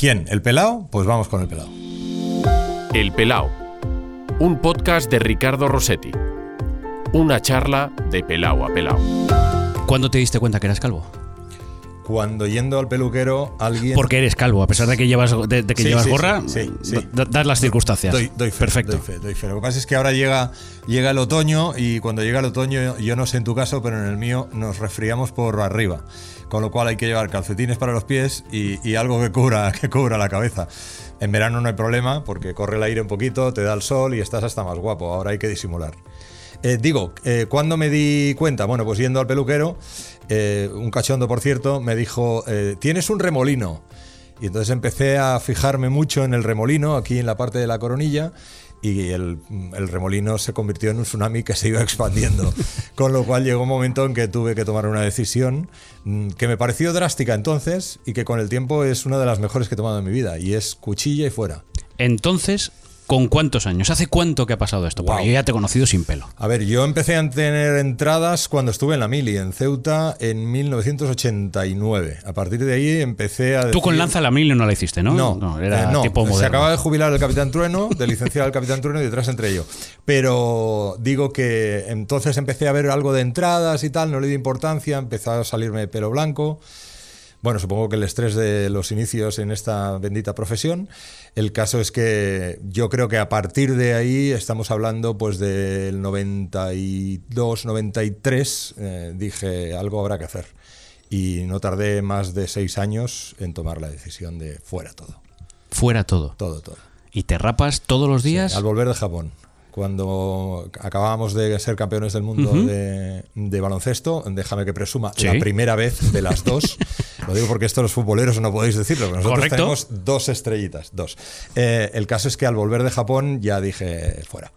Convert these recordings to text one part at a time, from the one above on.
¿Quién? ¿El pelao? Pues vamos con el pelao. El Pelao, un podcast de Ricardo Rossetti. Una charla de pelao a pelao. ¿Cuándo te diste cuenta que eras calvo? Cuando yendo al peluquero, alguien. Porque eres calvo, a pesar de que llevas, de, de que Sí, llevas sí, gorra, sí, sí, sí. da- das las circunstancias. Doy, doy fe, Perfecto. doy fe, doy fe. Lo que pasa es que ahora llega, llega el otoño y cuando llega el otoño, yo no sé en tu caso, pero en el mío nos resfriamos por arriba. Con lo cual hay que llevar calcetines para los pies y, y algo que cubra, que cubra la cabeza. En verano no hay problema porque corre el aire un poquito, te da el sol y estás hasta más guapo. Ahora hay que disimular. Eh, digo, eh, ¿cuándo me di cuenta? Bueno, pues yendo al peluquero, eh, un cachondo, por cierto, me dijo, eh, tienes un remolino. Y entonces empecé a fijarme mucho en el remolino, aquí en la parte de la coronilla, y el, el remolino se convirtió en un tsunami que se iba expandiendo. Con lo cual llegó un momento en que tuve que tomar una decisión mm, que me pareció drástica entonces y que con el tiempo es una de las mejores que he tomado en mi vida, y es cuchilla y fuera. Entonces, ¿con cuántos años? ¿Hace cuánto que ha pasado esto? Porque Wow. yo ya te he conocido sin pelo. A ver, yo empecé a tener entradas cuando estuve en la Mili, en Ceuta, en 1989. A partir de ahí empecé a... Tú con decir- Lanza la Mil no la hiciste, ¿no? No, era eh, no. tipo moderno. Se acaba de jubilar el Capitán Trueno, de licenciado el Capitán Trueno y detrás entre yo. Pero digo que entonces empecé a ver algo de entradas y tal, no le di importancia, empezó a salirme pelo blanco. Bueno, supongo que el estrés de los inicios en esta bendita profesión. El caso es que yo creo que a partir de ahí estamos hablando pues del 92, 93, eh, dije algo habrá que hacer. Y no tardé más de seis años en tomar la decisión de fuera todo, Fuera todo. todo, todo. ¿Y te rapas todos los días? Al volver de Japón, cuando acabábamos de ser campeones del mundo de, de baloncesto, déjame que presuma, Sí. la primera vez de las dos. Lo digo porque esto los futboleros no podéis decirlo, pero nosotros Correcto. tenemos dos estrellitas, dos. Eh, el caso es que al volver de Japón ya dije fuera.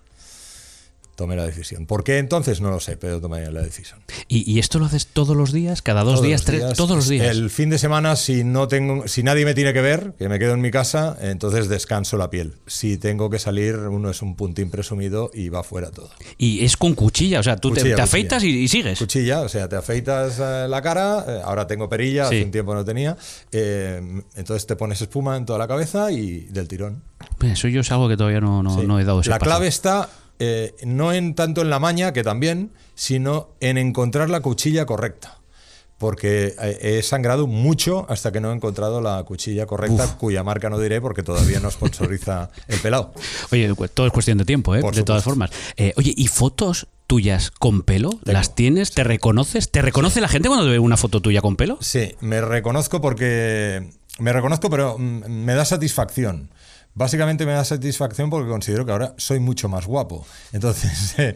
Tomé la decisión. ¿Por qué entonces? No lo sé, pero tomé la decisión. ¿Y, y esto lo haces todos los días? ¿Cada dos Todos días? tres, todos los días. El fin de semana, si no tengo, si nadie me tiene que ver, que me quedo en mi casa, entonces descanso la piel. Si tengo que salir, uno es un puntín presumido y va fuera todo. Y es con cuchilla, o sea, tú te- Cuchilla, te, cuchilla. afeitas y, y sigues. Cuchilla, o sea, te afeitas eh, la cara, eh, ahora tengo perilla, Sí. hace un tiempo no tenía, eh, entonces te pones espuma en toda la cabeza y del tirón. Eso yo es algo que todavía no, no, Sí. no he dado ese La paso. clave está eh, no en tanto en la maña, que también, sino en encontrar la cuchilla correcta. Porque eh, he sangrado mucho hasta que no he encontrado la cuchilla correcta, cuya marca no diré porque todavía no sponsoriza el pelado. Oye, todo es cuestión de tiempo, ¿eh? De todas formas. Eh, oye, ¿y fotos tuyas con pelo? ¿Las tienes? ¿Te reconoces? ¿Te reconoce la gente cuando ve una foto tuya con pelo? Sí, me reconozco porque. Me reconozco, pero mm, me da satisfacción. Básicamente me da satisfacción porque considero que ahora soy mucho más guapo. Entonces, eh,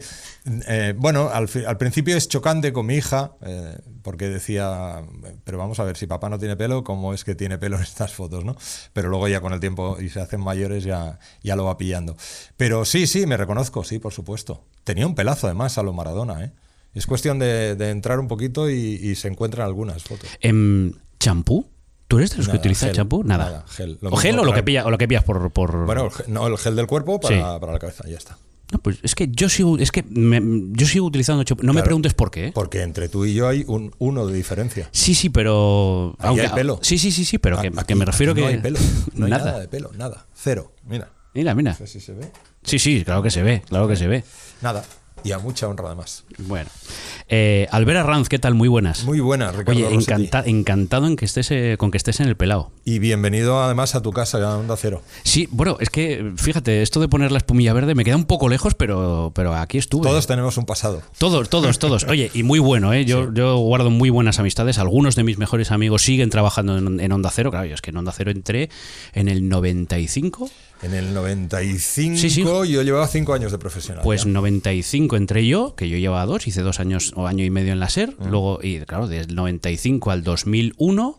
eh, bueno, al, principio es chocante con mi hija, eh, porque decía, pero vamos a ver, si papá no tiene pelo, ¿cómo es que tiene pelo en estas fotos? ¿no? Pero luego ya con el tiempo y se hacen mayores ya, ya lo va pillando. Pero sí, sí, me reconozco, sí, por supuesto. Tenía un pelazo además a lo Maradona, ¿eh? Es cuestión de, de entrar un poquito y, y se encuentran algunas fotos. Em, ¿Champú? ¿Tú eres de los Nada, que utilizas champú? Nada. Nada, gel. Lo ¿O gel o lo que, pilla, o lo que pillas por... por... Bueno, no, el gel del cuerpo para, Sí. para la cabeza, ya está. No, pues es que yo sigo, es que me- yo sigo utilizando champú. No me preguntes por qué. ¿eh? Porque entre tú y yo hay un uno de diferencia. Sí, sí, pero... Ahí hay pelo. Sí, sí, sí, sí, pero que, A- que me refiero aquí que... No hay pelo. No hay nada. nada. de pelo, nada. Cero. Mira. Mira, mira. No sé si se ve. Sí, sí, claro que se ve, claro que se ve. Nada. Y a mucha honra además. Bueno. Eh, Albert Arranz, ¿qué tal? Muy buenas. Muy buena, Ricardo. Oye, encanta- encantado en que estés, eh, con que estés en el pelado. Y bienvenido además a tu casa, a Onda Cero. Sí, bueno, es que fíjate, esto de poner la espumilla verde me queda un poco lejos, pero, pero aquí estuve. Todos tenemos un pasado. Todos, todos, todos. Oye, y muy bueno, ¿eh? Yo, yo guardo muy buenas amistades. Algunos de mis mejores amigos siguen trabajando en, en Onda Cero. Claro, yo es que en Onda Cero entré en el 95. En el 95 Sí, sí. yo llevaba cinco años de profesional. Pues ya. 95 entré yo, que yo llevaba dos, hice dos años o año y medio en la SER. Luego, y claro, desde el 95 al 2001,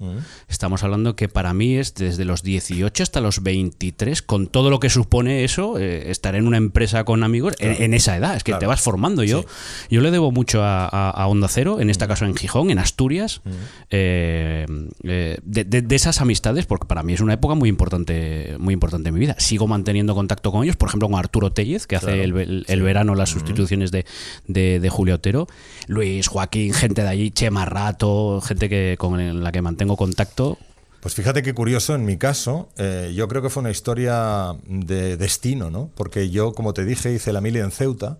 estamos hablando que para mí es desde los 18 hasta los 23, con todo lo que supone eso, eh, estar en una empresa con amigos en, en esa edad. Es que Claro. te vas formando. Yo, Sí. yo le debo mucho a, a- a Onda Cero, en este caso en Gijón, en Asturias, eh, eh, de, de- de esas amistades, porque para mí es una época muy importante, muy importante en mi vida. Sigo manteniendo contacto con ellos, por ejemplo, con Arturo Tellez, que hace el, el- el verano las sustituciones de, de- de Julio Otero, Luis, Joaquín, gente de allí, Chema Rato, gente que con la que mantengo contacto. Pues fíjate qué curioso, en mi caso, eh, yo creo que fue una historia de destino, ¿no? Porque yo, como te dije, hice la mili en Ceuta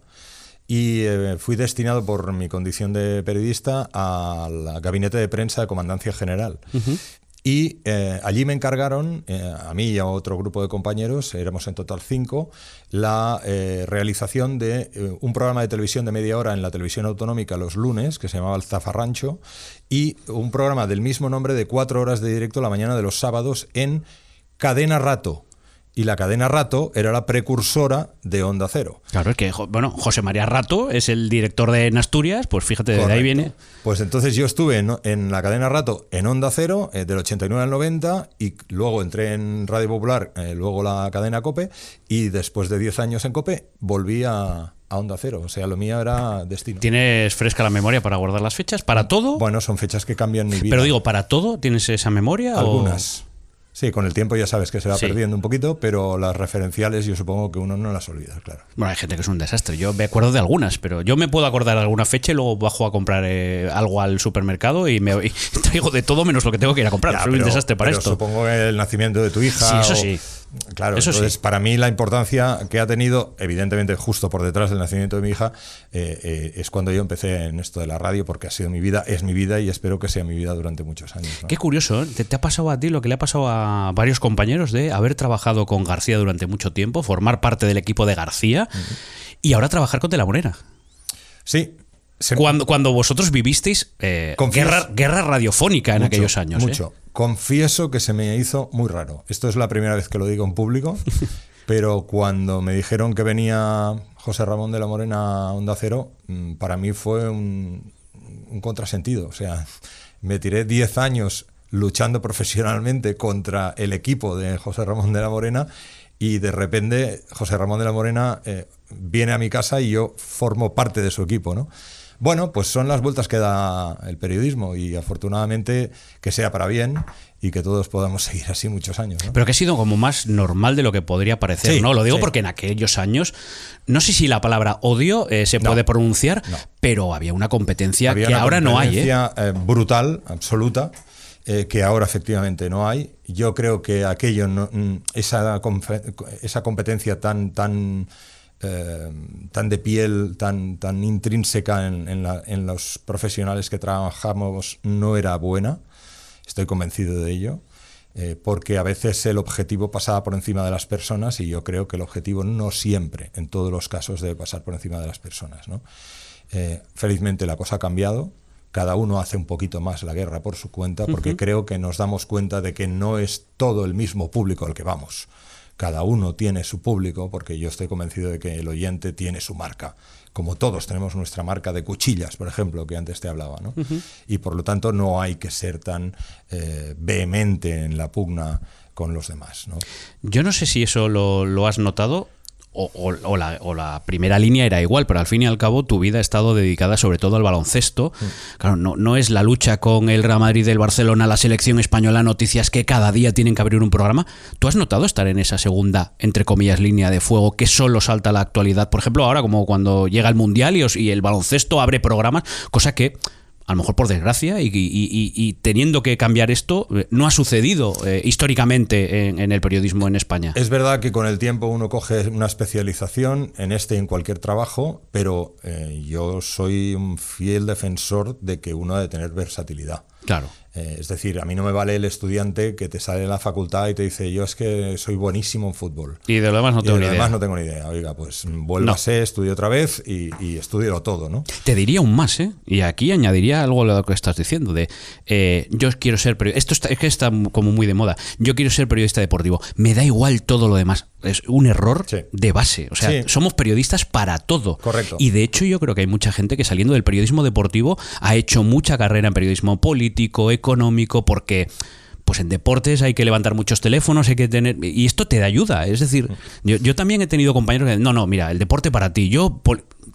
y eh, fui destinado por mi condición de periodista al gabinete de prensa de Comandancia General. Y eh, allí me encargaron, eh, a mí y a otro grupo de compañeros, éramos en total cinco, la realización de un programa de televisión de media hora en la televisión autonómica los lunes, que se llamaba El Zafarrancho, y un programa del mismo nombre de cuatro horas de directo la mañana de los sábados en Cadena Rato, y la cadena Rato era la precursora de Onda Cero. Claro, es que bueno, José María Rato es el director de Asturias, pues fíjate, de ahí viene. Pues entonces yo estuve en, la cadena Rato en Onda Cero, eh, del 89 al 90, y luego entré en Radio Popular, eh, luego la cadena Cope, y después de 10 años en Cope volví a, Onda Cero. O sea, lo mío era destino. ¿Tienes fresca la memoria para guardar las fechas? ¿Para todo? Bueno, son fechas que cambian mi vida. Pero digo, ¿para todo tienes esa memoria? Algunas. Sí, con el tiempo ya sabes que se va perdiendo un poquito, pero las referenciales yo supongo que uno no las olvida, claro. Bueno, hay gente que es un desastre. Yo me acuerdo de algunas, pero yo me puedo acordar de alguna fecha y luego bajo a comprar eh, algo al supermercado y me traigo de todo menos lo que tengo que ir a comprar. Soy un desastre para esto. Supongo el nacimiento de tu hija. Sí, eso sí. Claro, Eso entonces para mí la importancia que ha tenido, evidentemente justo por detrás del nacimiento de mi hija, eh, eh, es cuando yo empecé en esto de la radio, porque ha sido mi vida, es mi vida y espero que sea mi vida durante muchos años. Qué curioso, ¿eh? ¿Te, ha pasado a ti lo que le ha pasado a varios compañeros de haber trabajado con García durante mucho tiempo, formar parte del equipo de García y ahora trabajar con De la Monera? Sí, cuando, cuando, vosotros vivisteis guerra, guerra, radiofónica en aquellos años. Mucho. Confieso que se me hizo muy raro. Esto es la primera vez que lo digo en público, pero cuando me dijeron que venía José Ramón de la Morena a Onda Cero, mm, para mí fue un, contrasentido. O sea, me tiré 10 años luchando profesionalmente contra el equipo de José Ramón de la Morena y de repente José Ramón de la Morena eh, viene a mi casa y yo formo parte de su equipo, ¿no? Bueno, pues son las vueltas que da el periodismo y afortunadamente que sea para bien y que todos podamos seguir así muchos años. Pero que ha sido como más normal de lo que podría parecer, ¿no? Lo digo porque en aquellos años, no sé si la palabra odio eh, se puede pronunciar, pero había una competencia que ahora no hay. ¿eh? ¿eh? brutal, absoluta. Eh, que ahora efectivamente no hay. Yo creo que aquello, mm, esa, esa competencia tan, tan eh, tan de piel, tan, tan intrínseca en, los profesionales que trabajamos no era buena. Estoy convencido de ello. Eh, porque a veces el objetivo pasaba por encima de las personas y yo creo que el objetivo no siempre, en todos los casos, debe pasar por encima de las personas. Eh, felizmente la cosa ha cambiado, cada uno hace un poquito más la guerra por su cuenta, porque creo que nos damos cuenta de que no es todo el mismo público al que vamos cada uno tiene su público, porque yo estoy convencido de que el oyente tiene su marca, como todos tenemos nuestra marca de cuchillas, por ejemplo, que antes te hablaba, ¿no? Y por lo tanto no hay que ser tan eh, vehemente en la pugna con los demás. ¿no? Yo no sé si eso lo, lo has notado o, la, primera línea era igual, pero al fin y al cabo tu vida ha estado dedicada sobre todo al baloncesto. Claro, no, no es la lucha con el Real Madrid, el Barcelona, la selección española, noticias que cada día tienen que abrir un programa. ¿Tú has notado estar en esa segunda, entre comillas, línea de fuego que solo salta la actualidad? Por ejemplo, ahora como cuando llega el Mundial y, y el baloncesto abre programas, cosa que a lo mejor por desgracia, y, teniendo que cambiar esto, eh, no ha sucedido eh, históricamente en, el periodismo en España. Es verdad que con el tiempo uno coge una especialización en este y en cualquier trabajo, pero eh, yo soy un fiel defensor de que uno ha de tener versatilidad. Claro. Eh, es decir, a mí no me vale el estudiante que te sale en la facultad y te dice, yo es que soy buenísimo en fútbol. Y de lo demás no tengo ni idea. no tengo ni idea. Oiga, pues vuélvase, estudio otra vez y, y estudio todo, ¿no? Te diría un más, ¿eh? Y aquí añadiría algo a lo que estás diciendo, de eh, yo quiero ser periodista. Esto es que está como muy de moda. Yo quiero ser periodista deportivo. Me da igual todo lo demás. Es un error de base. O sea, somos periodistas para todo. Correcto. Y de hecho, yo creo que hay mucha gente que saliendo del periodismo deportivo ha hecho mucha carrera en periodismo político, económico, porque pues en deportes hay que levantar muchos teléfonos, hay que tener. Y esto te da ayuda. Es decir, yo, también he tenido compañeros que. No, no, mira, el deporte para ti. Yo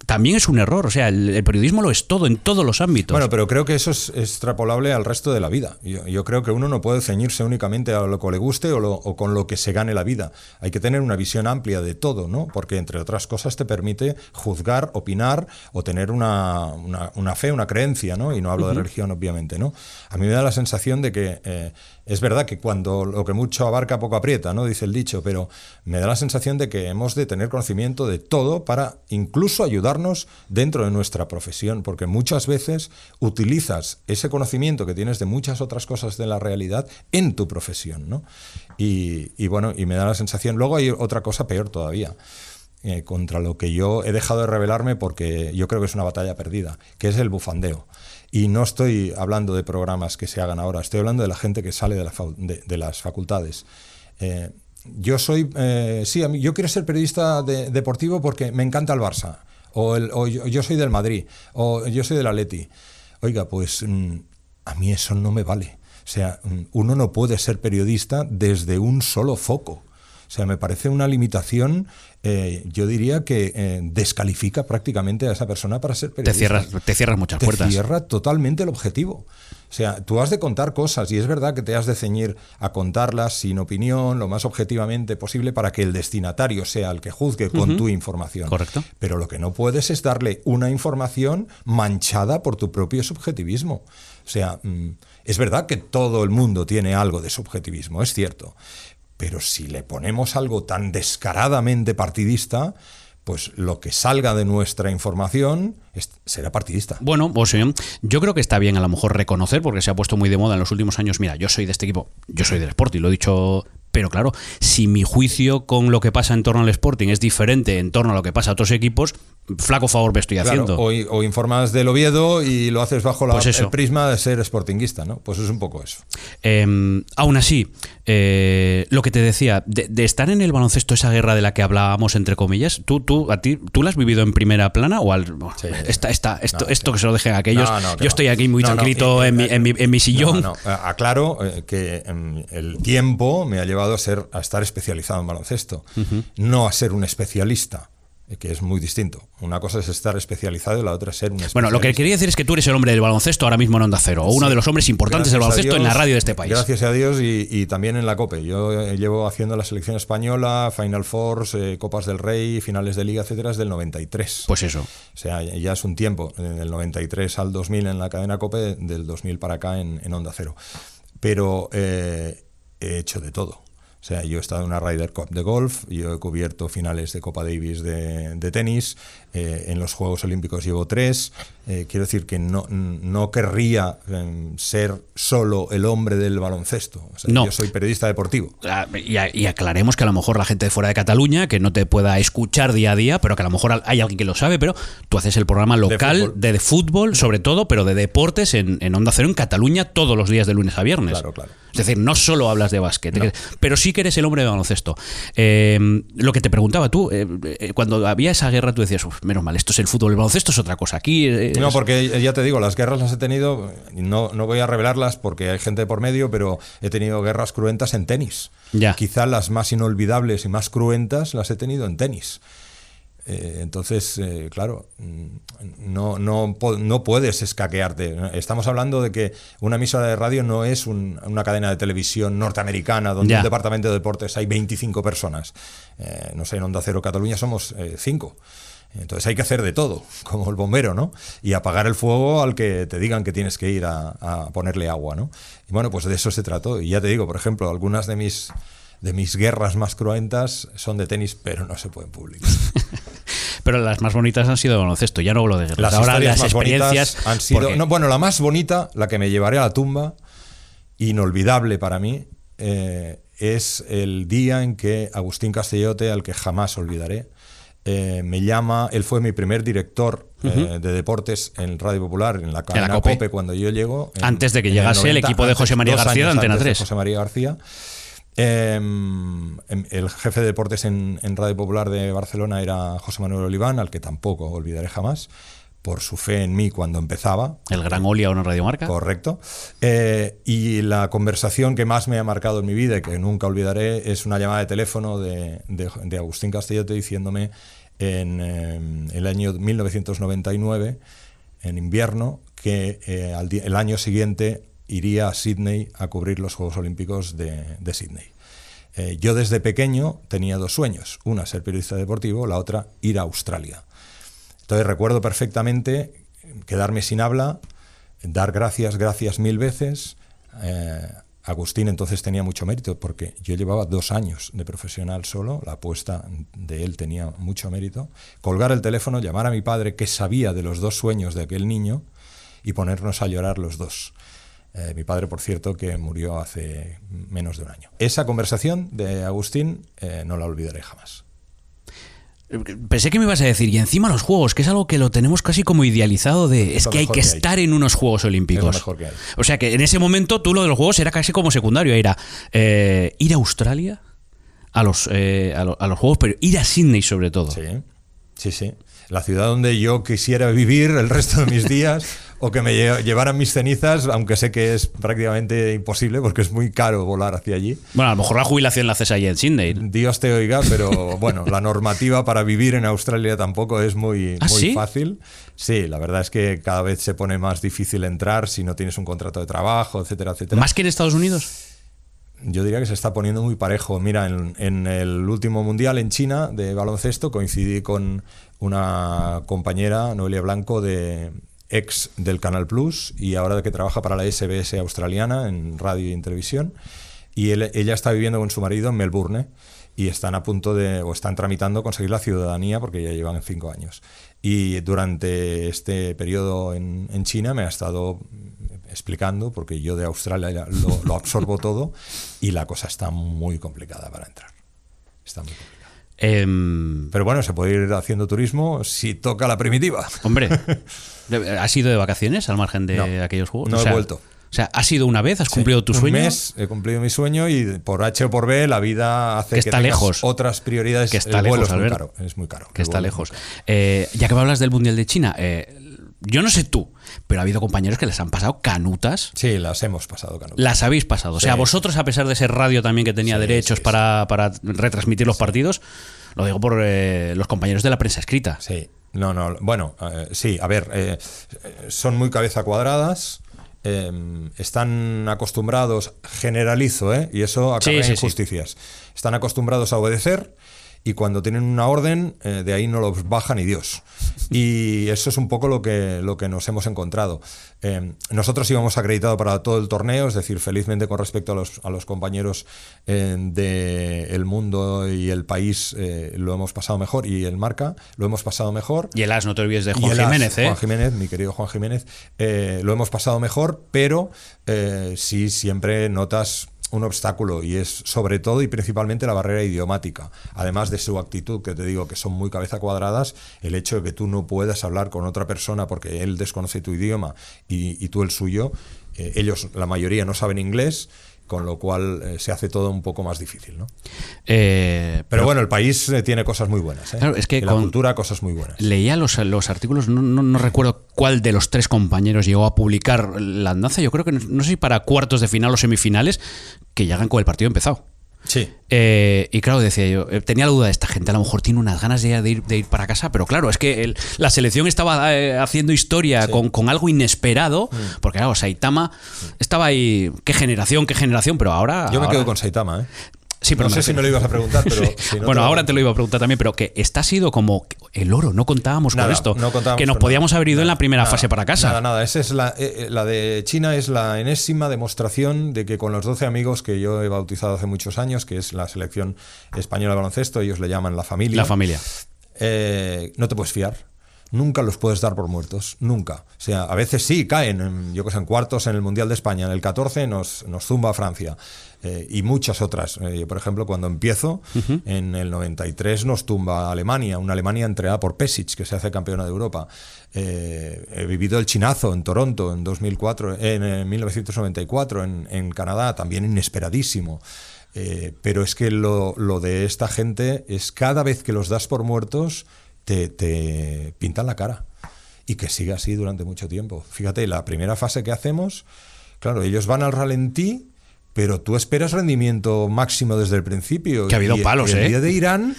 también es un error. O sea, el, el periodismo lo es todo, en todos los ámbitos. Bueno, pero creo que eso es extrapolable al resto de la vida. Yo, yo creo que uno no puede ceñirse únicamente a lo que le guste o, lo- o con lo que se gane la vida. Hay que tener una visión amplia de todo, ¿no? Porque, entre otras cosas, te permite juzgar, opinar o tener una, una- una fe, una creencia, ¿no? Y no hablo de religión, obviamente, ¿no? A mí me da la sensación de que eh, es verdad que cuando lo que mucho abarca, poco aprieta, ¿no? Dice el dicho, pero me da la sensación de que hemos de tener conocimiento de todo para incluso ayudarnos dentro de nuestra profesión, porque muchas veces utilizas ese conocimiento que tienes de muchas otras cosas de la realidad en tu profesión, ¿no? Y, y bueno, y me da la sensación, luego hay otra cosa peor todavía. Eh, contra lo que yo he dejado de revelarme porque yo creo que es una batalla perdida, que es el bufandeo. Y no estoy hablando de programas que se hagan ahora, estoy hablando de la gente que sale de, la de- de las facultades. Eh, yo soy, eh, sí, a mí- yo quiero ser periodista de- deportivo porque me encanta el Barça, o, el- o yo, yo soy del Madrid, o yo soy del Atleti. Oiga, pues mm, a mí eso no me vale. O sea, mm, uno no puede ser periodista desde un solo foco. O sea, me parece una limitación, eh, yo diría que eh, descalifica prácticamente a esa persona para ser te, periodista cierras, te cierras muchas te puertas. cierra totalmente el objetivo. O sea, tú has de contar cosas y es verdad que te has de ceñir a contarlas sin opinión, lo más objetivamente posible para que el destinatario sea el que juzgue con tu información. Correcto. Pero lo que no puedes es darle una información manchada por tu propio subjetivismo. O sea, mm, es verdad que todo el mundo tiene algo de subjetivismo, es cierto. Pero si le ponemos algo tan descaradamente partidista, pues lo que salga de nuestra información será partidista. Bueno, o sea, yo creo que está bien a lo mejor reconocer, porque se ha puesto muy de moda en los últimos años. Mira, yo soy de este equipo, yo soy del Sporting, lo he dicho. Pero claro, si mi juicio con lo que pasa en torno al Sporting es diferente en torno a lo que pasa a otros equipos, flaco favor me estoy Claro, haciendo. o, o informas del Oviedo y lo haces bajo la- Pues el prisma de ser sportinguista, ¿no? Pues es un poco eso. Eh, aún así, eh, lo que te decía, de, de estar en el baloncesto, esa guerra de la que hablábamos, entre comillas, ¿tú, tú, a ti, ¿tú la has vivido en primera plana? o al, Sí. esta, esta- esto, No, esto que se lo dejen a aquellos. No, no, que yo estoy aquí muy tranquilito en, mi, en, mi, en mi sillón. Aclaro eh, que em, el tiempo me ha llevado a ser a estar especializado en baloncesto, no a ser un especialista, que es muy distinto. Una cosa es estar especializado y la otra es ser un especialista. Bueno, lo que quería decir es que tú eres el hombre del baloncesto ahora mismo en Onda Cero, o uno de los hombres importantes del Gracias baloncesto en la radio de este país. Gracias a Dios y, y también en la COPE. Yo eh, llevo haciendo la selección española, Final Fours, eh, Copas del Rey, finales de liga, etcétera, desde el 93. Pues eso. O sea, ya es un tiempo, del 93 al 2000 en la cadena COPE, del 2000 para acá en, en Onda Cero. Pero eh, he hecho de todo. O sea, yo he estado en una Ryder Cup de golf, yo he cubierto finales de Copa Davis de, de tenis, eh, en los Juegos Olímpicos llevo tres. Eh, quiero decir que no, no querría eh, ser solo el hombre del baloncesto. O sea, No. Yo soy periodista deportivo. Ah, Y, aclaremos que a lo mejor la gente de fuera de Cataluña, que no te pueda escuchar día a día, pero que a lo mejor hay alguien que lo sabe, pero tú haces el programa local fútbol. de, de fútbol, sobre todo, pero de deportes en, en Onda Cero en Cataluña todos los días de lunes a viernes. Claro, claro. Es decir, no solo hablas de básquet, pero sí que eres el hombre de baloncesto. Eh, lo que te preguntaba tú, eh, eh, cuando había esa guerra, tú decías, "Uf, menos mal, esto es el fútbol, el baloncesto es otra cosa. Aquí eh, No, porque ya te digo, las guerras las he tenido, no, no voy a revelarlas porque hay gente por medio, pero he tenido guerras cruentas en tenis. Ya. Quizá las más inolvidables y más cruentas las he tenido en tenis. Eh, entonces, eh, claro, mm, no, no, no puedes escaquearte. Estamos hablando de que una emisora de radio no es un- una cadena de televisión norteamericana donde en un departamento de deportes hay 25 personas. Eh, no sé, en Onda Cero Cataluña somos 5. Entonces hay que hacer de todo, como el bombero, ¿no? Y apagar el fuego al que te digan que tienes que ir a, a ponerle agua, ¿no? Y bueno, pues de eso se trató. Y ya te digo, por ejemplo, algunas de mis, de mis guerras más cruentas son de tenis, pero no se pueden publicar. pero las más bonitas han sido de baloncesto, ya no hablo de guerras. Las Ahora las más experiencias han sido. porque- no, bueno, la más bonita, la que me llevaré a la tumba, inolvidable para mí, eh, es el día en que Agustín Castellote, al que jamás olvidaré, eh, me llama. Él fue mi primer director eh, de deportes en Radio Popular, en la cadena COPE. COPE, cuando yo llego. en- Antes de que llegase el equipo de José María García de Antena antes 3. José María García. Em, em, el jefe de deportes en, en Radio Popular de Barcelona era José Manuel Oliván, al que tampoco olvidaré jamás, por su fe en mí cuando empezaba. el gran Oli ahora en Radio Marca. Correcto. Eh, y la conversación que más me ha marcado en mi vida y que nunca olvidaré es una llamada de teléfono de, de- de Agustín Castellote diciéndome en eh, el año 1999, en invierno, que eh, al el año siguiente iría a Sydney a cubrir los Juegos Olímpicos de, de Sydney. Eh, yo desde pequeño tenía dos sueños, una ser periodista deportivo, la otra ir a Australia. Entonces recuerdo perfectamente quedarme sin habla, dar gracias, gracias mil veces. Eh, Agustín entonces tenía mucho mérito porque yo llevaba dos años de profesional solo, la apuesta de él tenía mucho mérito. Colgar el teléfono, llamar a mi padre que sabía de los dos sueños de aquel niño y ponernos a llorar los dos. Eh, mi padre, por cierto, que murió hace menos de un año. Esa conversación de Agustín eh, no la olvidaré jamás. Pensé que me ibas a decir, y encima los juegos, que es algo que lo tenemos casi como idealizado de, es que hay que que hay. estar en unos Juegos Olímpicos. Es lo mejor que hay. O sea que en ese momento tú lo de los juegos era casi como secundario, era eh, ir a Australia a los, a, lo- a los juegos, pero ir a Sydney sobre todo. Sí, sí, sí. La ciudad donde yo quisiera vivir el resto de mis días o que me lle- llevaran mis cenizas, aunque sé que es prácticamente imposible porque es muy caro volar hacia allí. Bueno, a lo mejor la jubilación la haces allí en Sydney. Dios te oiga, pero bueno, la normativa para vivir en Australia tampoco es muy, ¿Ah, muy sí? fácil. Sí, la verdad es que cada vez se pone más difícil entrar si no tienes un contrato de trabajo, etcétera, etcétera. ¿Más que en Estados Unidos? Yo diría que se está poniendo muy parejo. Mira, en, en el último mundial en China de baloncesto coincidí con una compañera, Noelia Blanco, de ex del Canal Plus y ahora que trabaja para la SBS australiana en radio y en televisión. Y él- ella está viviendo con su marido en Melbourne y están a punto de, o están tramitando conseguir la ciudadanía porque ya llevan cinco años. Y durante este periodo en, en China me ha estado explicando, porque yo de Australia lo, lo absorbo todo, y la cosa está muy complicada para entrar. Está muy complicada. Em, Pero bueno, se puede ir haciendo turismo si toca la primitiva. hombre, ¿has ido de vacaciones al margen de No, aquellos juegos? no O he vuelto. O sea, ¿has ido una vez? ¿Has cumplido tu un sueño? mes he cumplido mi sueño y por H o por B la vida hace Que que, está tengas lejos. otras prioridades. Que está El vuelo lejos, es muy caro. Es muy caro. que está vuelo lejos. Eh, ya que me hablas del Mundial de China, eh, yo no sé tú, pero ha habido compañeros que les han pasado canutas. Sí, las hemos pasado, Canu. Las habéis pasado. O sea, vosotros, a pesar de ser radio también que tenía Sí, derechos para retransmitir los partidos, lo digo por eh, los compañeros de la prensa escrita. Sí, no, no, bueno, eh, sí, a ver, eh, son muy cabeza cuadradas, eh, están acostumbrados, generalizo, ¿eh? y eso Sí, sí, sí. injusticias, están acostumbrados a obedecer y cuando tienen una orden, eh, de ahí no los baja ni Dios. Y eso es un poco lo que, lo que nos hemos encontrado. Eh, nosotros íbamos acreditados para todo el torneo, es decir, felizmente con respecto a los, a los compañeros eh, del mundo y el país eh, lo hemos pasado mejor y el marca lo hemos pasado mejor. Y el as, no te olvides de Y Juan el as, Jiménez, ¿eh? Juan Jiménez, mi querido Juan Jiménez, lo hemos pasado mejor, pero sí siempre notas un obstáculo y es sobre todo y principalmente la barrera idiomática. Además de su actitud, que te digo que son muy cabeza cuadradas, el hecho de que tú no puedas hablar con otra persona porque él desconoce tu idioma y, tú el suyo, eh, ellos, la mayoría, no saben inglés, con lo cual eh, se hace todo un poco más difícil. ¿no? Eh, Pero bueno, el país eh, tiene cosas muy buenas. ¿eh? Claro, es que la con- cultura, cosas muy buenas. Leía los, los artículos, no, no- no recuerdo cuál de los tres compañeros llegó a publicar la andanza, yo creo que no, no sé si para cuartos de final o semifinales, que llegan con el partido empezado. Sí. Eh, y claro, decía yo, eh, tenía la duda de esta gente, a lo mejor tiene unas ganas de, de ir, de ir para casa, pero claro, es que el- la selección estaba eh, haciendo historia Sí. Mm. con, con algo inesperado, porque claro, Saitama estaba ahí, qué generación, qué generación, pero ahora... Yo me ahora- quedo con Saitama, ¿eh? Sí, pero no sé si me lo ibas a preguntar, pero. Sí. si no bueno, te ahora te lo iba a preguntar también, pero que está sido como el oro, no contábamos Nada, con esto. no contábamos que nos podíamos nada. haber ido en la primera fase para casa. Nada, nada. Esa es la, eh, eh, la de China es la enésima demostración de que con los 12 amigos que yo he bautizado hace muchos años, que es la selección española de baloncesto, ellos le llaman la familia. La familia. eh, no te puedes fiar. Nunca los puedes dar por muertos, nunca. O sea, a veces sí caen, en, yo que sé, en cuartos en el Mundial de España, en el 14 nos, nos zumba a Francia eh, y muchas otras. Eh, por ejemplo, cuando empiezo, en el 93 nos tumba Alemania, una Alemania entregada por Pesic, que se hace campeona de Europa. Eh, he vivido el chinazo en Toronto en 2004, en, eh, 1994, en, en Canadá, también inesperadísimo. Eh, pero es que lo, lo de esta gente es cada vez que los das por muertos, te, te pintan la cara. Y que siga así durante mucho tiempo. Fíjate, la primera fase que hacemos, claro, ellos van al ralentí, pero tú esperas rendimiento máximo desde el principio. Que ha habido Y palos, el ¿eh? día de Irán,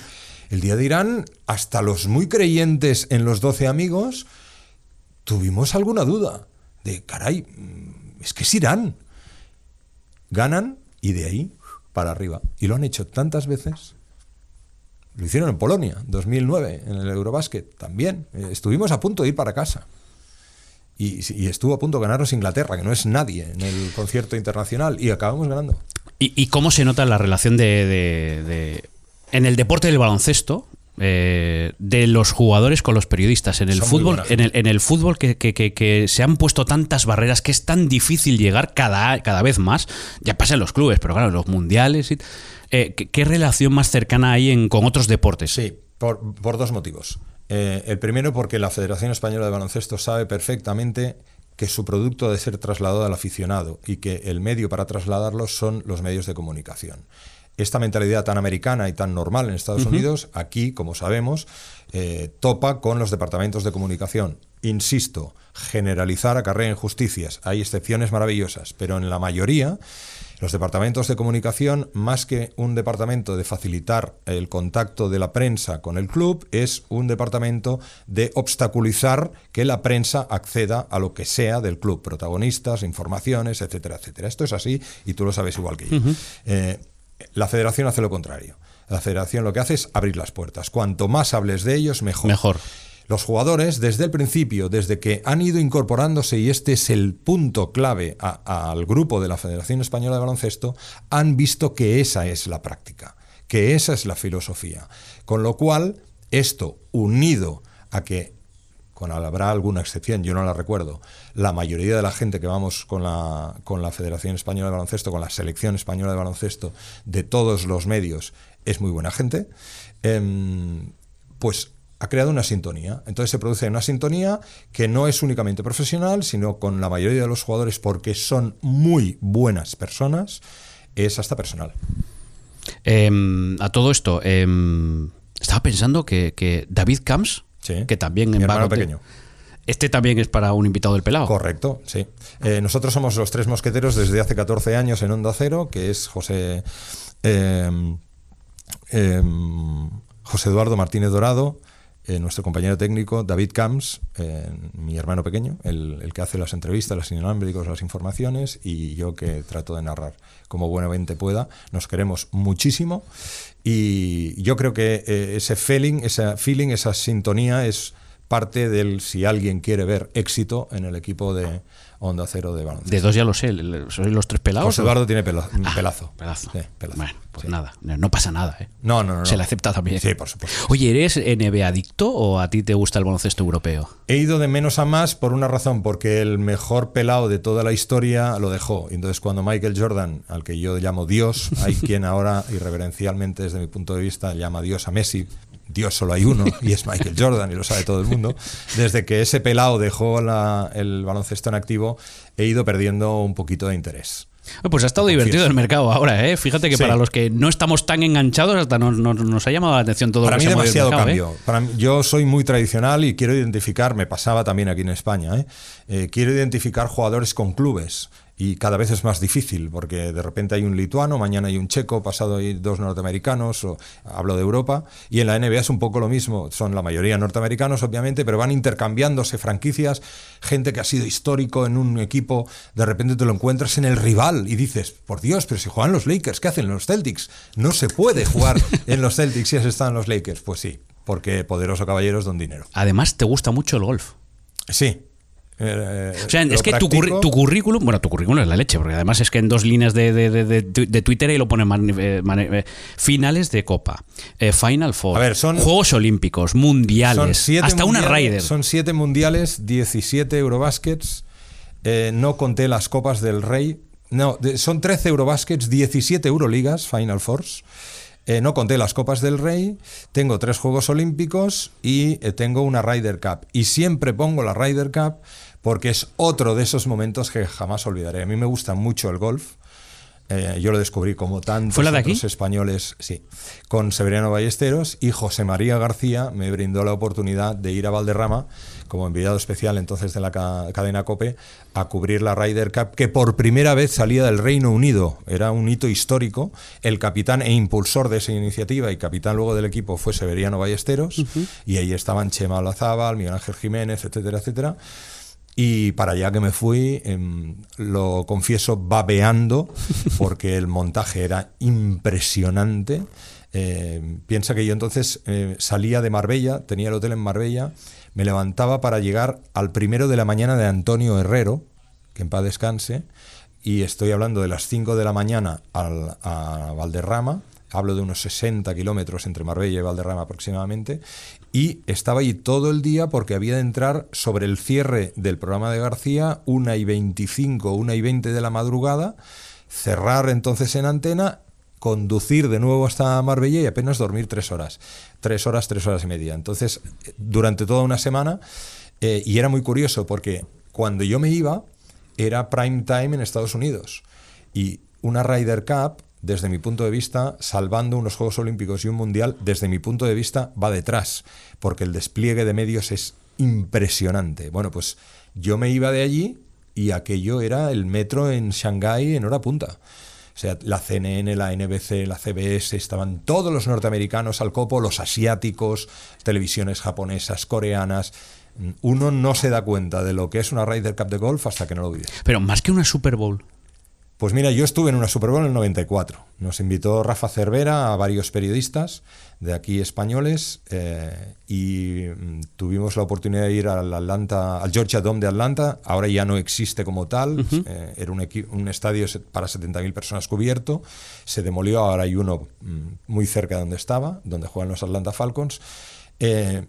el día de Irán, hasta los muy creyentes en los 12 amigos, tuvimos alguna duda de, caray, es que es Irán. Ganan y de ahí para arriba. Y lo han hecho tantas veces. Lo hicieron en Polonia, 2009, en el Eurobasket, también. Eh, estuvimos a punto de ir para casa. Y, y, estuvo a punto de ganarnos Inglaterra, que no es nadie en el concierto internacional, y acabamos ganando. ¿Y, y cómo se nota la relación de, de, de, en el deporte del baloncesto? Eh, de los jugadores con los periodistas en el Son fútbol en el, en el fútbol que, que- que- que se han puesto tantas barreras que es tan difícil llegar cada, cada vez más ya pasa en los clubes pero claro en los mundiales y- eh, ¿qué, qué relación más cercana hay en, con otros deportes Sí, por, por dos motivos. Eh, el primero porque la Federación Española de Baloncesto sabe perfectamente que su producto debe ser trasladado al aficionado y que el medio para trasladarlo son los medios de comunicación. Esta mentalidad tan americana y tan normal en Estados Unidos, aquí, como sabemos, eh, topa con los departamentos de comunicación. Insisto, generalizar acarrea injusticias. Hay excepciones maravillosas, pero en la mayoría los departamentos de comunicación, más que un departamento de facilitar el contacto de la prensa con el club, es un departamento de obstaculizar que la prensa acceda a lo que sea del club, protagonistas, informaciones, etcétera, etcétera. Esto es así y tú lo sabes igual que yo. Eh, la federación hace lo contrario. La federación lo que hace es abrir las puertas. Cuanto más hables de ellos, mejor. Mejor. Los jugadores, desde el principio, desde que han ido incorporándose, y este es el punto clave al grupo de la Federación Española de Baloncesto, han visto que esa es la práctica, que esa es la filosofía. Con lo cual, esto unido a que, con habrá alguna excepción, yo no la recuerdo, la mayoría de la gente que vamos con la, con la Federación Española de Baloncesto, con la Selección Española de Baloncesto, de todos los medios, es muy buena gente, em, pues ha creado una sintonía. Entonces se produce una sintonía que no es únicamente profesional, sino con la mayoría de los jugadores, porque son muy buenas personas, es hasta personal. Em, a todo esto em, estaba pensando que, que David Camps Sí. que también Mi en hermano Bagote- pequeño. este también es para un invitado del pelado Correcto, sí. Eh, nosotros somos los tres mosqueteros desde hace 14 años en Onda Cero, que es José, eh, José Eduardo Martínez Dorado, eh, nuestro compañero técnico, David Camps, eh, mi hermano pequeño, el, el que hace las entrevistas, los inalámbricos, las informaciones, y yo que trato de narrar como buenamente pueda. Nos queremos muchísimo y yo creo que eh, ese feeling, esa feeling, esa sintonía es parte del si alguien quiere ver éxito en el equipo de Onda Cero de baloncesto. de dos ya lo sé ¿sois los tres pelados José? Eduardo tiene pelo- Ah, pelazo. pelazo. Sí, pelazo. bueno pues Sí. nada no pasa nada ¿eh? No, no, no. se le acepta también Sí, por supuesto. Oye, ¿eres NBA adicto o a ti te gusta el baloncesto europeo? He ido de menos a más por una razón, porque el mejor pelado de toda la historia lo dejó. Entonces, cuando Michael Jordan, al que yo llamo Dios, hay quien ahora, irreverencialmente desde mi punto de vista, llama Dios a Messi. Dios solo hay uno, y es Michael Jordan, y lo sabe todo el mundo. Desde que ese pelado dejó la- el baloncesto en activo, he ido perdiendo un poquito de interés. Ah, Pues ha estado Confieso. divertido el mercado ahora, ¿eh? Fíjate que Sí. para los que no estamos tan enganchados, hasta nos, nos- nos ha llamado la atención todo Para lo mí que se movido el demasiado mercado, ¿eh? cambio. Para mí- yo soy muy tradicional y quiero identificar, me pasaba también aquí en España, ¿eh? Eh, quiero identificar jugadores con clubes. Y cada vez es más difícil, porque de repente hay un lituano, mañana hay un checo, pasado hay dos norteamericanos, o hablo de Europa, y en la NBA es un poco lo mismo, son la mayoría norteamericanos, obviamente, pero van intercambiándose franquicias, gente que ha sido histórico en un equipo, de repente te lo encuentras en el rival y dices, por Dios, pero si juegan los Lakers, ¿qué hacen los Celtics? No se puede jugar en los Celtics si has estado en los Lakers. Pues sí, porque poderoso caballeros don dinero. Además, te gusta mucho el golf. Sí. Eh, O sea, es que tu, tu currículum, bueno, tu currículum es la leche, porque además es que en dos líneas de, de, de- de- de Twitter ahí lo ponen eh, eh, finales de Copa, eh, Final Four, A ver, son- Juegos Olímpicos, Mundiales, siete hasta una Ryder. Son siete mundiales, 17 Eurobaskets. eh, no conté las Copas del Rey. No, son 13 Eurobaskets, 17 Euroligas, Final Fours. Eh, no conté las Copas del Rey. Tengo tres Juegos Olímpicos y eh, tengo una Ryder Cup. Y siempre pongo la Ryder Cup porque es otro de esos momentos que jamás olvidaré. A mí me gusta mucho el golf. Eh, yo lo descubrí como tantos ¿Fue la de otros aquí? españoles, sí, con Severiano Ballesteros y José María García me brindó la oportunidad de ir a Valderrama como enviado especial entonces de la ca- cadena Cope a cubrir la Ryder Cup que por primera vez salía del Reino Unido. Era un hito histórico. El capitán e impulsor de esa iniciativa y capitán luego del equipo fue Severiano Ballesteros y ahí estaban Chema Olazábal, Miguel Ángel Jiménez, etcétera, etcétera. Y para allá que me fui, em, lo confieso, babeando, porque el montaje era impresionante. Eh, piensa que yo entonces eh, salía de Marbella, tenía el hotel en Marbella, me levantaba para llegar al primero de la mañana de Antonio Herrero, que en paz descanse, y estoy hablando de las 5 de la mañana al- a Valderrama, hablo de unos 60 kilómetros entre Marbella y Valderrama aproximadamente, y estaba allí todo el día porque había de entrar sobre el cierre del programa de García, 1 y 25, 1 y 20 de la madrugada, cerrar entonces en antena, conducir de nuevo hasta Marbella y apenas dormir tres horas. Tres horas, tres horas y media. Entonces, durante toda una semana, eh, y era muy curioso porque cuando yo me iba, era prime time en Estados Unidos. Y una Ryder Cup, desde mi punto de vista, salvando unos Juegos Olímpicos y un Mundial, desde mi punto de vista, va detrás, porque el despliegue de medios es impresionante. Bueno, pues yo me iba de allí y aquello era el metro en Shanghái en hora punta. O sea, la CNN, la NBC, la CBS, estaban todos los norteamericanos al copo, los asiáticos, televisiones japonesas, coreanas. Uno no se da cuenta de lo que es una Ryder Cup de golf hasta que no lo vive. Pero más que una Super Bowl. Pues mira, yo estuve en una Super Bowl en el 94. Nos invitó Rafa Cervera a varios periodistas de aquí españoles eh, y mm, tuvimos la oportunidad de ir al Atlanta, al Georgia Dome de Atlanta. Ahora ya no existe como tal. Eh, era un, estadio para 70.000 personas cubierto. Se demolió. Ahora hay uno mm, muy cerca de donde estaba, donde juegan los Atlanta Falcons. Eh,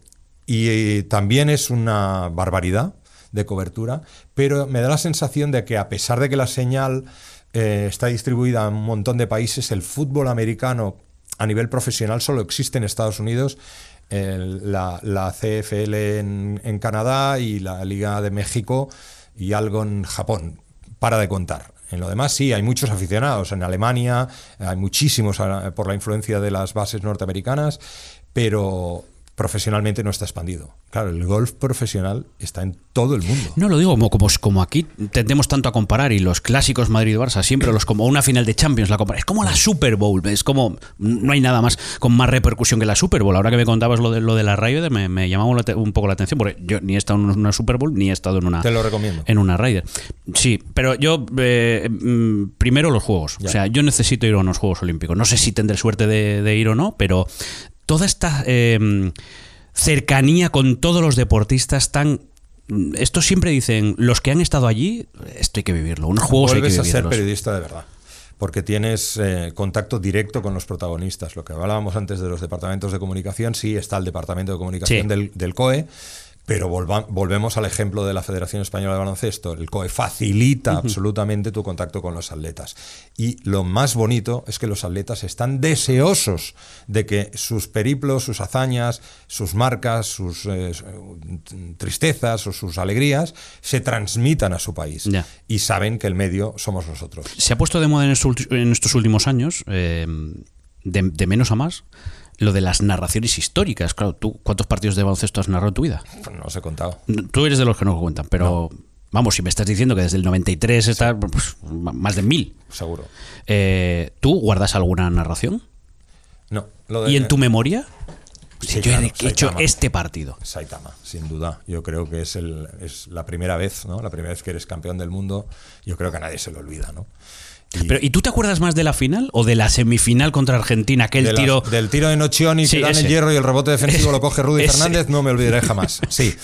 y también es una barbaridad de cobertura, pero me da la sensación de que a pesar de que la señal eh, está distribuida en un montón de países, el fútbol americano a nivel profesional solo existe en Estados Unidos, la, CFL en, en Canadá y la Liga de México y algo en Japón. Para de contar. En lo demás sí, hay muchos aficionados. En Alemania hay muchísimos ah, por la influencia de las bases norteamericanas, pero profesionalmente no está expandido. Claro, el golf profesional está en todo el mundo. No lo digo como, como, como aquí tendemos tanto a comparar y los clásicos Madrid-Barça siempre los como una final de Champions la comparan. Es como la Super Bowl, es como no hay nada más con más repercusión que la Super Bowl. Ahora que me contabas lo de lo de la Ryder me, me llamaba un, poco la atención porque yo ni he estado en una Super Bowl ni he estado en una Te lo recomiendo. en una Ryder. Sí, pero yo eh, mm, primero los juegos. Ya. O sea, yo necesito ir a unos Juegos Olímpicos. No sé si tendré suerte de, de ir o no, pero toda esta eh, cercanía con todos los deportistas tan esto siempre dicen los que han estado allí esto hay que vivirlo unos juegos hay que Vuelves a ser periodista de verdad. Porque tienes eh, contacto directo con los protagonistas. Lo que hablábamos antes de los departamentos de comunicación, sí está el departamento de comunicación Sí. del, del COE, pero volva- volvemos al ejemplo de la Federación Española de Baloncesto. El COE facilita absolutamente tu contacto con los atletas. Y lo más bonito es que los atletas están deseosos de que sus periplos, sus hazañas, sus marcas, sus eh, tristezas o sus alegrías se transmitan a su país. Ya. Y saben que el medio somos nosotros. se ha puesto de moda en estos, ulti- en estos últimos años eh, de, de menos a más lo de las narraciones históricas claro tú cuántos partidos de baloncesto has narrado en tu vida No os he contado. tú eres de los que no lo cuentan pero vamos si me estás diciendo que desde el 93 está pues, más de mil Seguro. Eh, ¿Tú guardas alguna narración? No. Lo de- ¿Y en tu memoria? Sí, yo he- claro, he hecho Saitama. este partido. Saitama, sin duda. Yo creo que es, el, es la primera vez, ¿no? La primera vez que eres campeón del mundo. Yo creo que a nadie se lo olvida, ¿no? Y Pero, ¿Y tú te acuerdas más de la final o de la semifinal contra Argentina? Aquel de tiro. del tiro de Nocioni Sí, que dan el hierro y el rebote defensivo lo coge Rudy Ese. Fernández, no me olvidaré jamás. Sí.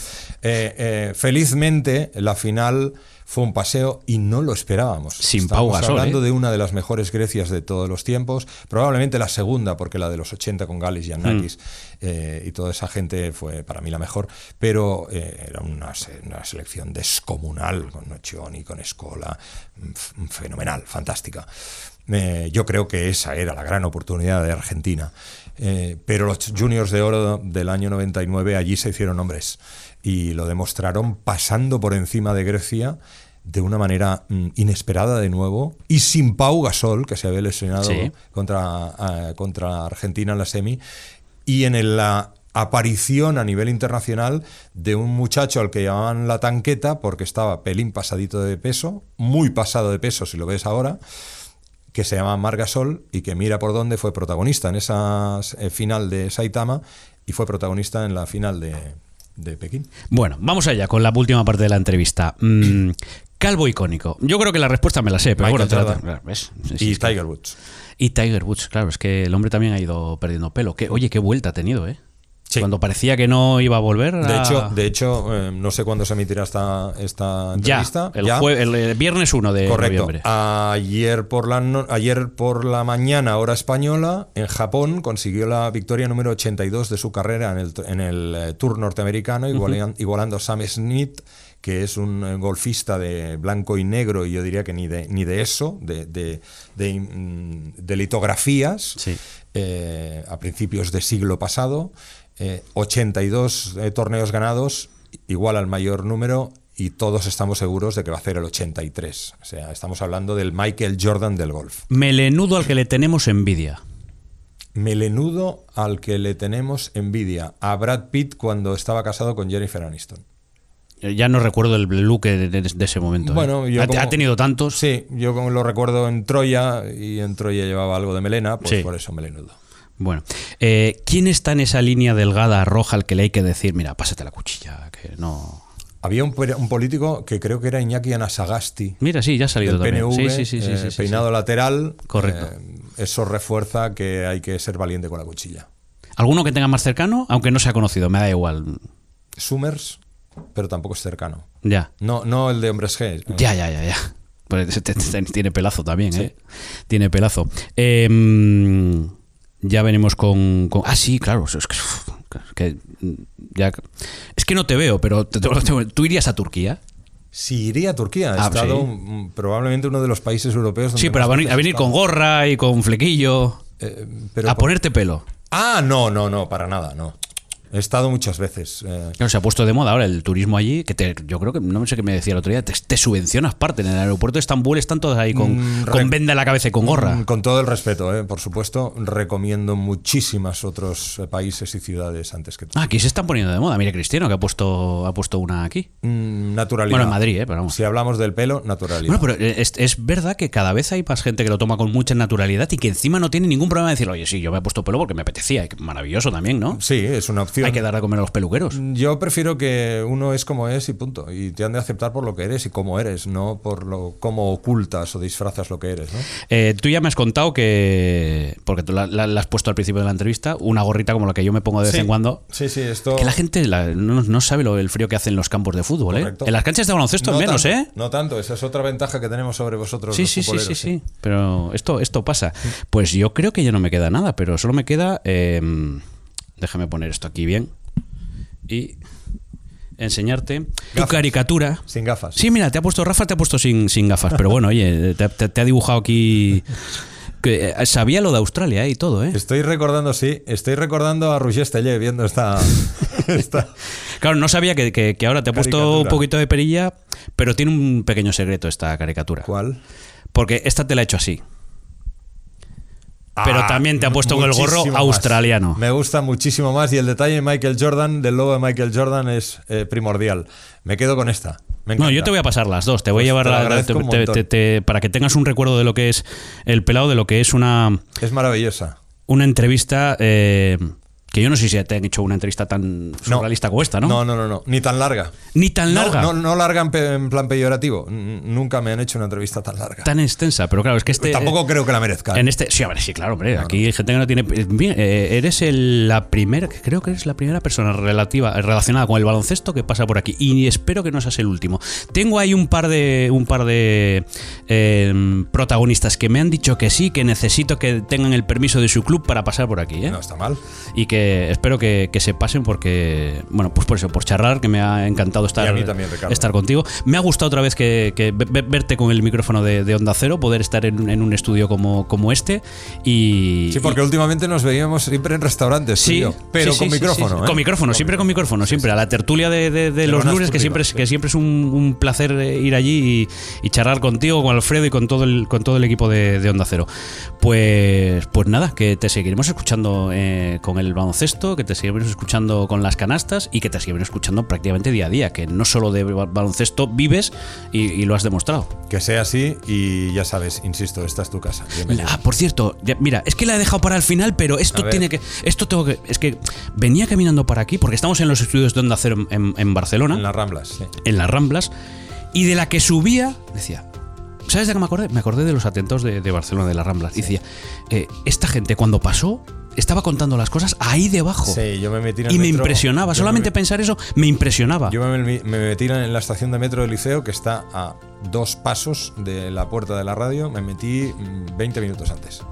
Eh, eh, felizmente, la final fue un paseo y no lo esperábamos. Sin Estamos Pau Gasol, hablando ¿eh? de una de las mejores Grecias de todos los tiempos, probablemente la segunda, porque la de los 80 con Galis, Giannakis Mm. eh, y toda esa gente fue para mí la mejor, pero eh, era una, una selección descomunal con Nocioni, con Escola, fenomenal, fantástica. Eh, yo creo que esa era la gran oportunidad de Argentina. Eh, pero los juniors de oro del año 99 allí se hicieron hombres y lo demostraron pasando por encima de Grecia de una manera mm, inesperada de nuevo y sin Pau Gasol, que se había lesionado Sí. contra, eh, contra Argentina en la semi, y en la aparición a nivel internacional de un muchacho al que llamaban la tanqueta porque estaba pelín pasadito de peso, muy pasado de peso si lo ves ahora, que se llama Margasol y que mira por dónde fue protagonista en esa eh, final de Saitama y fue protagonista en la final de, de Pekín. Bueno, vamos allá con la última parte de la entrevista. Mm, calvo icónico. Yo creo que la respuesta me la sé, pero Michael bueno, claro, ¿ves? Sí, sí, y Tiger Woods. Y Tiger Woods, claro, es que el hombre también ha ido perdiendo pelo. Que, oye, qué vuelta ha tenido, ¿eh? Sí. Cuando parecía que no iba a volver. De a- hecho, de hecho eh, no sé cuándo se emitirá esta, esta ya, entrevista. el, Ya. jue- el, eh, viernes 1 de Correcto. noviembre. Ayer por, la no- ayer por la mañana, hora española, en Japón consiguió la victoria número 82 de su carrera en el, en el eh, Tour norteamericano, igualan- igualando a Sam Smith, que es un eh, golfista de blanco y negro, y yo diría que ni de, ni de eso, de, de, de, mm, de litografías, Sí. eh, a principios del siglo pasado. Eh, 82 eh, torneos ganados, igual al mayor número, y todos estamos seguros de que va a hacer el 83. O sea, estamos hablando del Michael Jordan del golf. Melenudo al que le tenemos envidia. Melenudo al que le tenemos envidia. A Brad Pitt cuando estaba casado con Jennifer Aniston. Eh, Ya no recuerdo el look de, de- de ese momento. ¿eh? Bueno, yo ha, como- ha tenido tantos. Sí, yo como lo recuerdo en Troya, y en Troya llevaba algo de melena, pues Sí. por eso melenudo. Bueno, eh, ¿quién está en esa línea delgada roja al que le hay que decir, mira, pásate la cuchilla, que no... Había un, político que creo que era Iñaki Anasagasti. Mira, sí, ya ha salido del también. PNV, sí, sí, sí, sí, eh, peinado lateral. Correcto. eh, eso refuerza que hay que ser valiente con la cuchilla. ¿Alguno que tenga más cercano? Aunque no sea conocido, me da igual. Summers, pero tampoco es cercano. Ya. No, no el de Hombres G. Ya, ya, ya, ya. Pues te- te- te- tiene pelazo también, ¿eh? Tiene pelazo. Eh, ya venimos con, con- Ah, sí, claro. Es que, uf, que, mm, ya, es que no te veo, pero te- te- tú irías a Turquía. Si iría a Turquía, ha Ah, estado sí. mm, probablentemente uno de los países europeos donde Sí, pero a venir, a venir con estado. gorra y con flequillo. Eh, pero a ponerte pelo. Ah, no, no, no, para nada, no. He estado muchas veces. eh, Claro, se ha puesto de moda ahora el turismo allí, que te- yo creo que, no sé qué me decía el otro día, te, te subvencionas parte. En el aeropuerto de Estambul están todos ahí con, Mm, con venda en la cabeza y con gorra. Mm, Con todo el respeto, eh, por supuesto, recomiendo muchísimas otros eh, países y ciudades antes que tú. Ah, aquí se están poniendo de moda. Mire, Cristiano, que ha puesto, ha puesto una aquí. Mm, naturalidad. Bueno, en Madrid, eh, pero vamos. Si hablamos del pelo, naturalidad. Bueno, pero es, es verdad que cada vez hay más gente que lo toma con mucha naturalidad y que encima no tiene ningún problema de decir, oye, sí, yo me he puesto pelo porque me apetecía. Maravilloso también, ¿no? Sí, es una opción. Hay que dar a comer a los peluqueros. Yo prefiero que uno es como es y punto. Y te han de aceptar por lo que eres y cómo eres, no por lo cómo ocultas o disfrazas lo que eres. ¿no? Eh, tú ya me has contado que, porque tú la, la- la has puesto al principio de la entrevista, una gorrita como la que yo me pongo de vez en cuando. Sí, sí, esto. Que la gente la- no, no sabe lo, el frío que hace en los campos de fútbol, ¿eh? En las canchas de baloncesto no menos, tanto, ¿eh? No tanto, esa es otra ventaja que tenemos sobre vosotros. Sí, los sí, sí, sí, sí. Pero esto, esto pasa. Pues yo creo que ya no me queda nada, pero solo me queda. eh, déjame poner esto aquí bien. Y enseñarte tu caricatura. Sin gafas. Sí, mira, te ha puesto Rafa, te ha puesto sin, sin gafas. Pero bueno, oye, te, te- te ha dibujado aquí. Que, eh, sabía lo de Australia eh, y todo, ¿eh? Estoy recordando, sí, estoy recordando a Roger Stellé viendo esta. esta- Claro, no sabía que, que- que ahora te ha puesto un poquito de perilla, pero tiene un pequeño secreto esta caricatura. ¿Cuál? Porque esta te la he hecho así. Pero Ah, también te ha puesto con el gorro más. australiano. Me gusta muchísimo más y el detalle de Michael Jordan, del logo de Michael Jordan, es eh, primordial. Me quedo con esta. Me No, yo te voy a pasar las dos. Te voy Pues a llevar la- te- te- te- para que tengas un recuerdo de lo que es el pelado, de lo que es una, Es maravillosa. una entrevista. eh, que yo no sé si te han hecho una entrevista tan No. surrealista como esta, ¿no? No, no, no, no. Ni tan larga. Ni tan No, larga. No, no, larga en, pe- en plan peyorativo. Nunca me han hecho una entrevista tan larga. Tan extensa, pero claro, es que este. Tampoco creo que la merezca. En este, sí, hombre, sí, claro, hombre. aquí hay gente que no tiene. Bien, eh, eres el- la primera, creo que eres la primera persona relativa, relacionada con el baloncesto que pasa por aquí. Y espero que no seas el último. Tengo ahí un par de, un par de eh, protagonistas que me han dicho que sí, que necesito que tengan el permiso de su club para pasar por aquí, ¿eh? No está mal. Y que que espero que, que se pasen porque, bueno, pues por eso, por charlar, que me ha encantado estar, también, estar contigo. Me ha gustado otra vez que, que ve- ve- verte con el micrófono de, de Onda Cero, poder estar en, en un estudio como, como este. Y, Sí, porque últimamente nos veíamos siempre en restaurantes, Sí, pero sí, con sí, micrófono. ¿eh? Con micrófono, siempre con micrófono, siempre. A la tertulia de, de- de los lunes, que siempre, es, que siempre es un, un placer eh, ir allí y, y charlar contigo, con Alfredo y con todo el, con todo el equipo de, de Onda Cero. Pues, pues nada, que te seguiremos escuchando eh, con el baloncesto, que te seguiremos escuchando con las canastas y que te seguiremos escuchando prácticamente día a día, que no solo de ba- baloncesto vives y, y lo has demostrado. Que sea así y ya sabes, insisto, esta es tu casa. Ah, por cierto, ya- mira, es que la he dejado para el final, pero esto tiene que. Esto tengo que. Es que venía caminando para aquí, porque estamos en los estudios de Onda Cero en, Barcelona, En las Ramblas, sí. en las Ramblas, y de la que subía, decía. ¿Sabes de qué me acordé? Me acordé de los atentados de, de Barcelona, de las Ramblas. Y decía, eh, esta gente cuando pasó, estaba contando las cosas ahí debajo. Sí, yo me metí en el y me metro- impresionaba. Solamente me- pensar eso me impresionaba. Yo me, me metí en la estación de metro del liceo, que está a dos pasos de la puerta de la radio. Me metí mm, 20 minutos antes.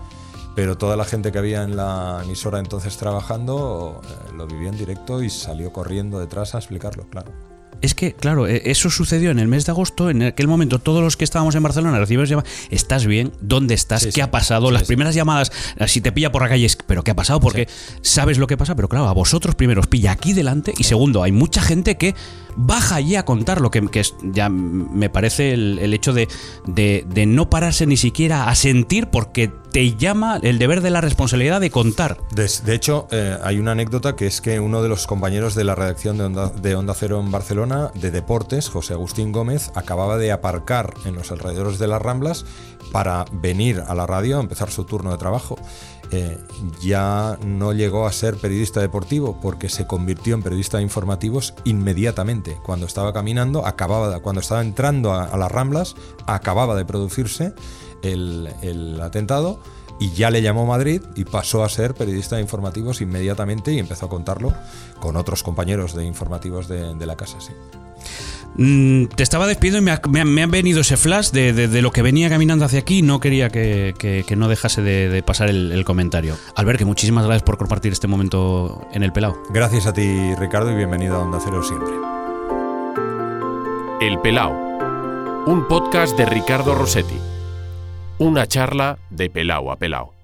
Pero toda la gente que había en la emisora entonces trabajando eh, lo vivió en directo y salió corriendo detrás a explicarlo, claro. Es que, claro, eh, eso sucedió en el mes de agosto. En aquel momento, todos los que estábamos en Barcelona recibimos llamadas. ¿Estás bien? ¿Dónde estás? Sí, ¿Qué sí. ha pasado? Sí, Las primeras llamadas, eh, si te pilla por la calle, es, ¿pero qué ha pasado? Porque sabes lo que pasa, pero claro, a vosotros primero os pilla aquí delante. Y segundo, hay mucha gente que baja allí a contar lo que, que ya me parece el, el hecho de, de- de no pararse ni siquiera a sentir porque te llama el deber de la responsabilidad de contar. De, de hecho, eh, hay una anécdota que es que uno de los compañeros de la redacción de Onda, de Onda Cero en Barcelona, de Deportes, José Agustín Gómez, acababa de aparcar en los alrededores de las Ramblas para venir a la radio a empezar su turno de trabajo. Eh, ya no llegó a ser periodista deportivo porque se convirtió en periodista de informativos inmediatamente. Cuando estaba caminando, acababa cuando estaba entrando a, las Ramblas, acababa de producirse el, el atentado y ya le llamó Madrid y pasó a ser periodista de informativos inmediatamente y empezó a contarlo con otros compañeros de informativos de, de la casa. Sí. Mm, te estaba despidiendo y me ha, me ha- me ha venido ese flash de, de- de lo que venía caminando hacia aquí y no quería que, que- que no dejase de, de pasar el, el comentario. Albert, que muchísimas gracias por compartir este momento en el pelado. Gracias a ti, Ricardo, y bienvenido a Onda Cero siempre. El Pelao, un podcast de Ricardo Rossetti. Una charla de Pelao a Pelao.